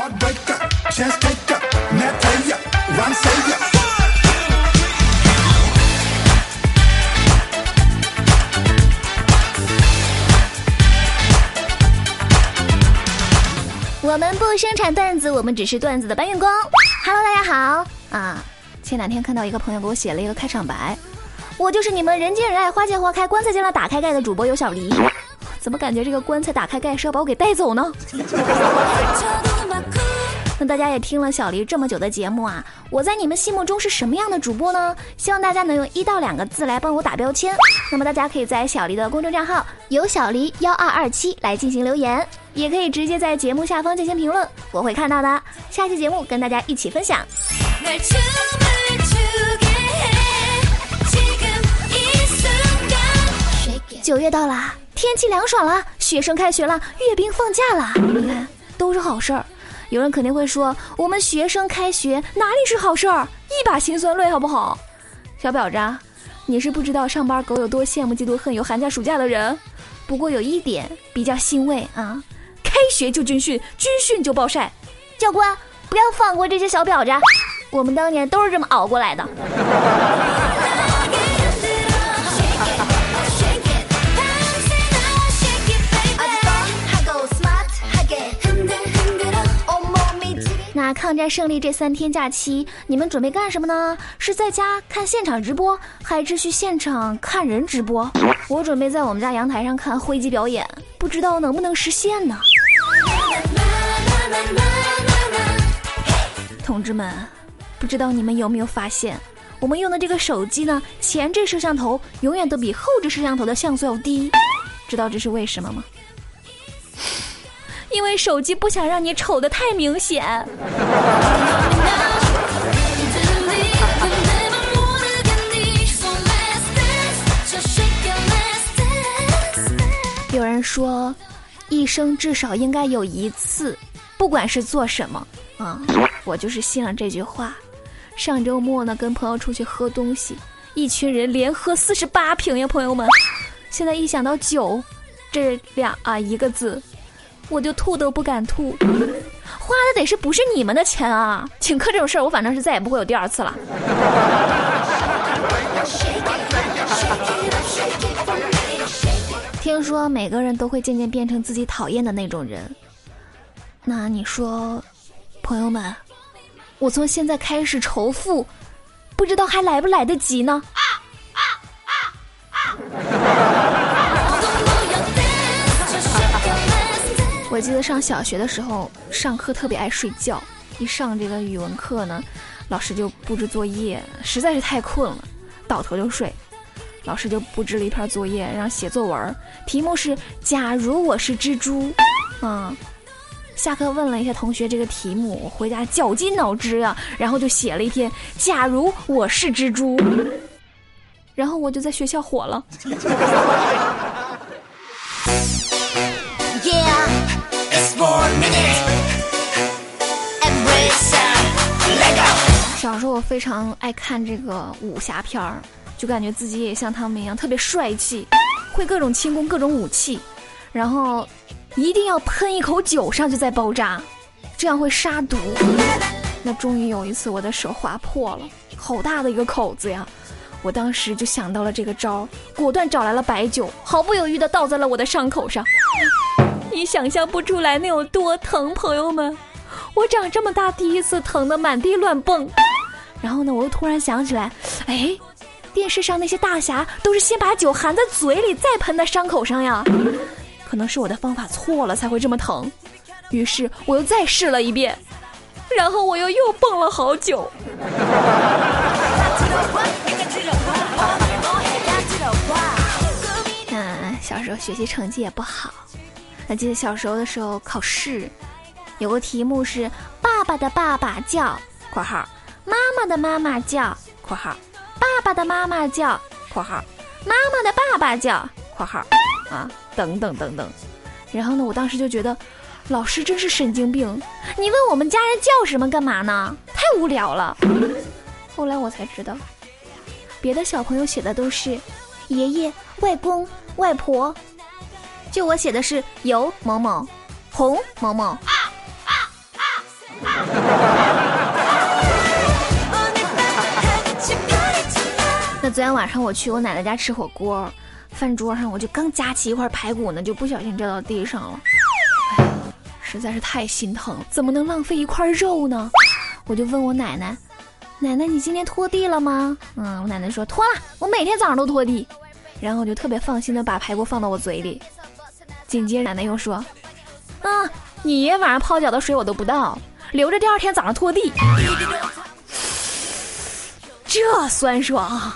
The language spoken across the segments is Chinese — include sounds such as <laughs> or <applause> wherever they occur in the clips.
<laughs> 我们不生产段子，我们只是段子的搬运工。Hello，大家好啊！前两天看到一个朋友给我写了一个开场白，我就是你们人见人爱、花见花开、棺材见了打开盖的主播有小黎。怎么感觉这个棺材打开盖是要把我给带走呢？那大家也听了小黎这么久的节目啊，我在你们心目中是什么样的主播呢？希望大家能用一到两个字来帮我打标签。那么大家可以在小黎的公众账号有小黎幺二二七来进行留言，也可以直接在节目下方进行评论，我会看到的。下期节目跟大家一起分享。九月到了，天气凉爽了，学生开学了，阅兵放假了，都是好事儿。有人肯定会说，我们学生开学哪里是好事儿，一把辛酸泪，好不好？小婊子，你是不知道上班狗有多羡慕嫉妒恨有寒假暑假的人。不过有一点比较欣慰啊，开学就军训，军训就暴晒。教官，不要放过这些小婊子，我们当年都是这么熬过来的。抗战胜利这三天假期，你们准备干什么呢？是在家看现场直播，还是去现场看人直播？我准备在我们家阳台上看灰机表演，不知道能不能实现呢？同志们，不知道你们有没有发现，我们用的这个手机呢，前置摄像头永远都比后置摄像头的像素要低，知道这是为什么吗？因为手机不想让你丑的太明显。有人说，一生至少应该有一次，不管是做什么啊，我就是信了这句话。上周末呢，跟朋友出去喝东西，一群人连喝四十八瓶呀，朋友们。现在一想到酒，这俩啊一个字。我就吐都不敢吐，花的得是不是你们的钱啊？请客这种事儿，我反正是再也不会有第二次了。听说每个人都会渐渐变成自己讨厌的那种人，那你说，朋友们，我从现在开始仇富，不知道还来不来得及呢？我记得上小学的时候，上课特别爱睡觉。一上这个语文课呢，老师就布置作业，实在是太困了，倒头就睡。老师就布置了一篇作业，让写作文，题目是“假如我是蜘蛛”。嗯，下课问了一下同学这个题目，我回家绞尽脑汁呀，然后就写了一篇“假如我是蜘蛛”，然后我就在学校火了。小时候我非常爱看这个武侠片儿，就感觉自己也像他们一样特别帅气，会各种轻功、各种武器，然后一定要喷一口酒上去再包扎，这样会杀毒。<laughs> 那终于有一次我的手划破了，好大的一个口子呀！我当时就想到了这个招，果断找来了白酒，毫不犹豫地倒在了我的伤口上。<laughs> 你想象不出来那有多疼，朋友们！我长这么大第一次疼得满地乱蹦。然后呢，我又突然想起来，哎，电视上那些大侠都是先把酒含在嘴里，再喷在伤口上呀。可能是我的方法错了，才会这么疼。于是我又再试了一遍，然后我又又蹦了好久。嗯，小时候学习成绩也不好。还记得小时候的时候考试，有个题目是“爸爸的爸爸叫（括号），妈妈的妈妈叫（括号），爸爸的妈妈叫（括号），妈妈的爸爸叫（括号），啊，等等等等。然后呢，我当时就觉得，老师真是神经病，你问我们家人叫什么干嘛呢？太无聊了。后来我才知道，别的小朋友写的都是爷爷、外公、外婆。就我写的是有某某，红某某，那昨天晚上我去我奶奶家吃火锅，饭桌上我就刚夹起一块排骨呢，就不小心掉到地上了。哎，实在是太心疼，怎么能浪费一块肉呢？我就问我奶奶：“奶奶，你今天拖地了吗？”嗯，我奶奶说拖了，我每天早上都拖地。然后我就特别放心的把排骨放到我嘴里。紧接着奶奶又说：“啊，你爷晚上泡脚的水我都不倒，留着第二天早上拖地。”这酸爽，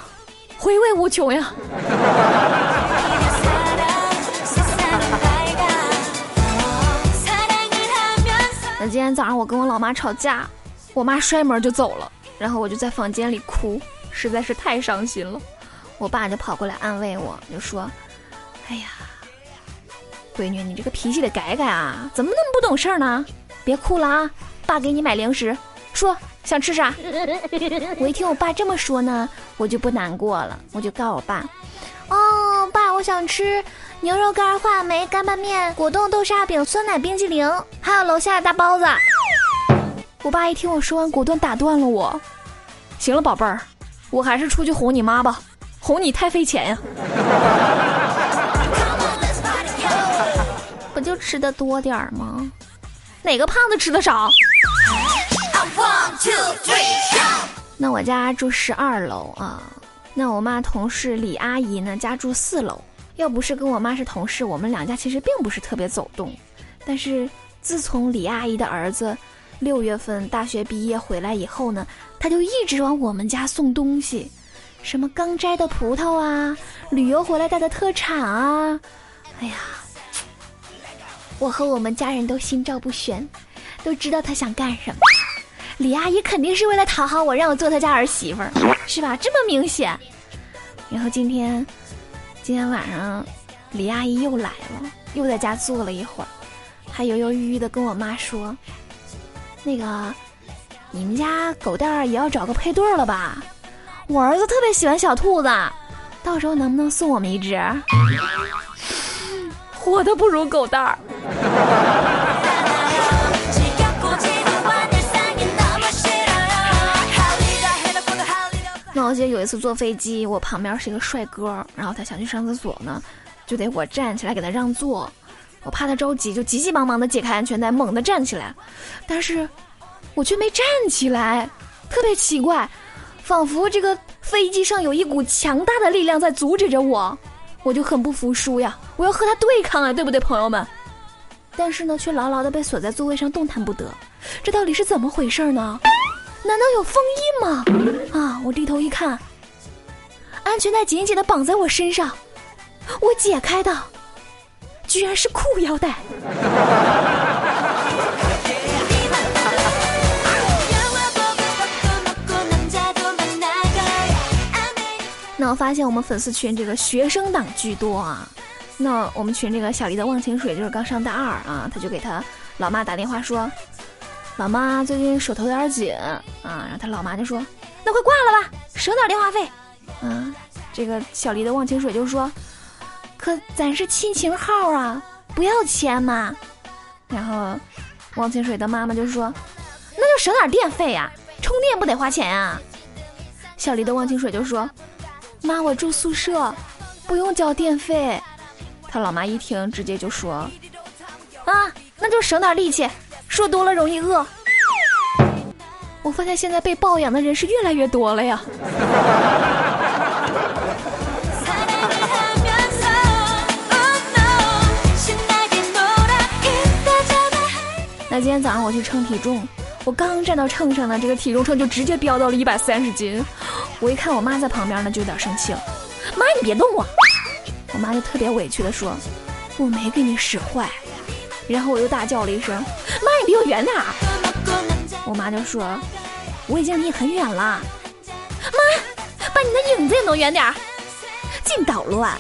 回味无穷呀！那今天早上我跟我老妈吵架，我妈摔门就走了，然后我就在房间里哭，实在是太伤心了。我爸就跑过来安慰我，就说：“哎呀，闺女，你这个脾气得改改啊，怎么那么不懂事儿呢？别哭了啊，爸给你买零食，说。”想吃啥？<laughs> 我一听我爸这么说呢，我就不难过了。我就告诉我爸：“哦，爸，我想吃牛肉干、话梅、干拌面、果冻豆沙饼、酸奶冰激凌，还有楼下的大包子。”我爸一听我说完，果断打断了我：“行了，宝贝儿，我还是出去哄你妈吧，哄你太费钱呀。<laughs> 不就吃的多点儿吗？哪个胖子吃的少？”那我家住十二楼啊，那我妈同事李阿姨呢家住四楼。要不是跟我妈是同事，我们两家其实并不是特别走动。但是自从李阿姨的儿子六月份大学毕业回来以后呢，他就一直往我们家送东西，什么刚摘的葡萄啊，旅游回来带的特产啊。哎呀，我和我们家人都心照不宣，都知道他想干什么。李阿姨肯定是为了讨好我，让我做她家儿媳妇儿，是吧？这么明显。然后今天，今天晚上，李阿姨又来了，又在家坐了一会儿，还犹犹豫豫的跟我妈说：“那个，你们家狗蛋儿也要找个配对了吧？我儿子特别喜欢小兔子，到时候能不能送我们一只？<laughs> 活的不如狗蛋儿。”我记得有一次坐飞机，我旁边是一个帅哥，然后他想去上厕所呢，就得我站起来给他让座。我怕他着急，就急急忙忙的解开安全带，猛地站起来，但是我却没站起来，特别奇怪，仿佛这个飞机上有一股强大的力量在阻止着我，我就很不服输呀，我要和他对抗啊，对不对，朋友们？但是呢，却牢牢的被锁在座位上，动弹不得，这到底是怎么回事呢？难道有封印吗？啊！我低头一看，安全带紧紧的绑在我身上，我解开的，居然是裤腰带。<laughs> 那我发现我们粉丝群这个学生党居多啊。那我们群这个小黎的忘情水就是刚上大二啊，他就给他老妈打电话说。老妈最近手头有点紧啊，然后他老妈就说：“那快挂了吧，省点电话费。”啊，这个小黎的忘情水就说：“可咱是亲情号啊，不要钱嘛。”然后忘情水的妈妈就说：“那就省点电费呀，充电不得花钱啊。”小黎的忘情水就说：“妈，我住宿舍，不用交电费。”他老妈一听，直接就说：“啊，那就省点力气。”说多了容易饿。我发现现在被抱养的人是越来越多了呀。那今天早上我去称体重，我刚站到秤上呢，这个体重秤就直接飙到了一百三十斤。我一看我妈在旁边呢，就有点生气了。妈，你别动我！我妈就特别委屈的说：“我没给你使坏。”然后我又大叫了一声：“妈，你离我远点儿！”我妈就说：“我已经离你很远了。”妈，把你的影子也弄远点儿，净捣乱。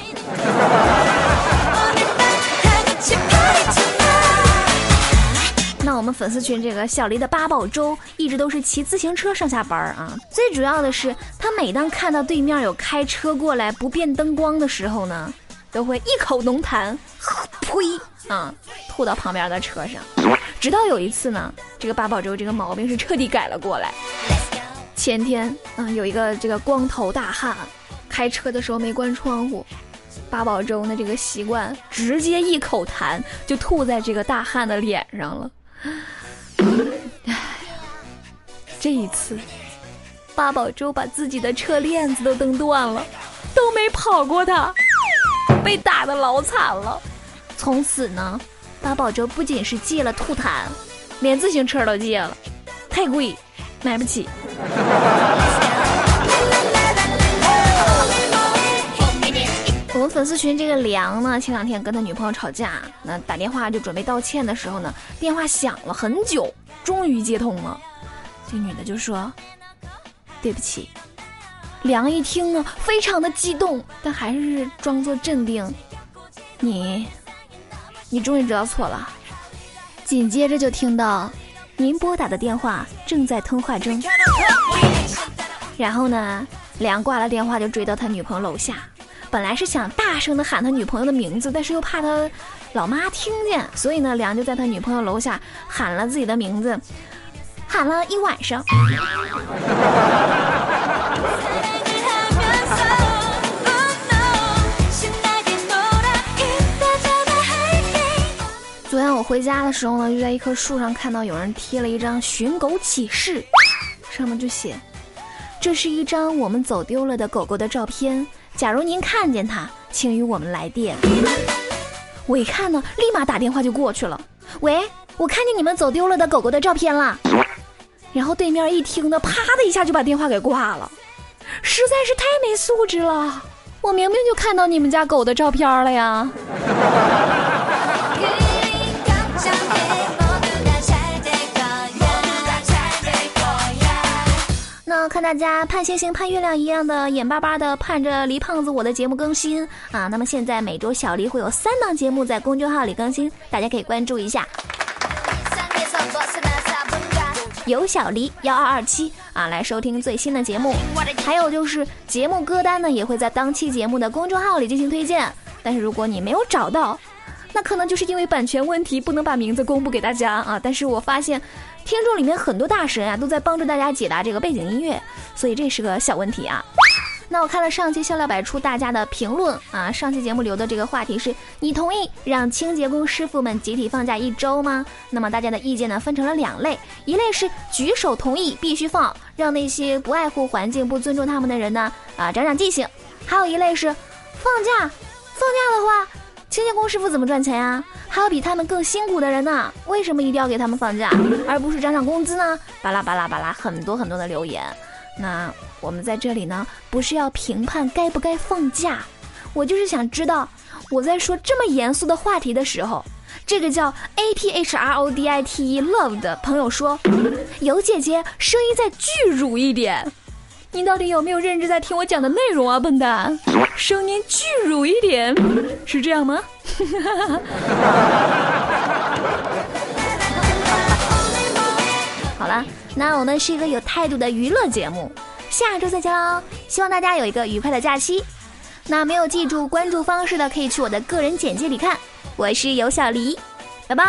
那我们粉丝群这个小黎的八宝粥一直都是骑自行车上下班啊。最主要的是，他每当看到对面有开车过来不变灯光的时候呢，都会一口浓痰，呸！啊，吐到旁边的车上，直到有一次呢，这个八宝粥这个毛病是彻底改了过来。前天，啊，有一个这个光头大汉，开车的时候没关窗户，八宝粥呢这个习惯，直接一口痰就吐在这个大汉的脸上了。哎呀，这一次，八宝粥把自己的车链子都蹬断了，都没跑过他，被打的老惨了。从此呢，八宝粥不仅是戒了吐痰，连自行车都戒了，太贵，买不起。我们粉丝群这个梁呢，前两天跟他女朋友吵架，那打电话就准备道歉的时候呢，电话响了很久，终于接通了。这女的就说：“对不起。”梁一听呢，非常的激动，但还是装作镇定：“你，你终于知道错了。”紧接着就听到：“您拨打的电话正在通话中。”然后呢，梁挂了电话就追到他女朋友楼下。本来是想大声的喊他女朋友的名字，但是又怕他老妈听见，所以呢，梁就在他女朋友楼下喊了自己的名字，喊了一晚上。回家的时候呢，就在一棵树上看到有人贴了一张寻狗启事，上面就写：“这是一张我们走丢了的狗狗的照片。”假如您看见它，请与我们来电。我一看呢，立马打电话就过去了。喂，我看见你们走丢了的狗狗的照片了。然后对面一听呢，啪的一下就把电话给挂了，实在是太没素质了。我明明就看到你们家狗的照片了呀。看大家盼星星盼月亮一样的眼巴巴的盼着黎胖子我的节目更新啊！那么现在每周小黎会有三档节目在公众号里更新，大家可以关注一下。有小黎幺二二七啊，来收听最新的节目。还有就是节目歌单呢，也会在当期节目的公众号里进行推荐。但是如果你没有找到，那可能就是因为版权问题，不能把名字公布给大家啊。但是我发现。听众里面很多大神啊，都在帮助大家解答这个背景音乐，所以这是个小问题啊。那我看了上期笑料百出大家的评论啊，上期节目留的这个话题是你同意让清洁工师傅们集体放假一周吗？那么大家的意见呢分成了两类，一类是举手同意必须放，让那些不爱护环境、不尊重他们的人呢啊长长记性；还有一类是放假，放假的话。清洁工师傅怎么赚钱呀？还有比他们更辛苦的人呢，为什么一定要给他们放假，而不是涨涨工资呢？巴拉巴拉巴拉，很多很多的留言。那我们在这里呢，不是要评判该不该放假，我就是想知道，我在说这么严肃的话题的时候，这个叫 A P H R O D I T E Love 的朋友说，有姐姐声音再巨乳一点。你到底有没有认真在听我讲的内容啊，笨蛋？声音巨乳一点，是这样吗？<laughs> 好了，那我们是一个有态度的娱乐节目，下周再见喽！希望大家有一个愉快的假期。那没有记住关注方式的，可以去我的个人简介里看。我是尤小黎，拜拜。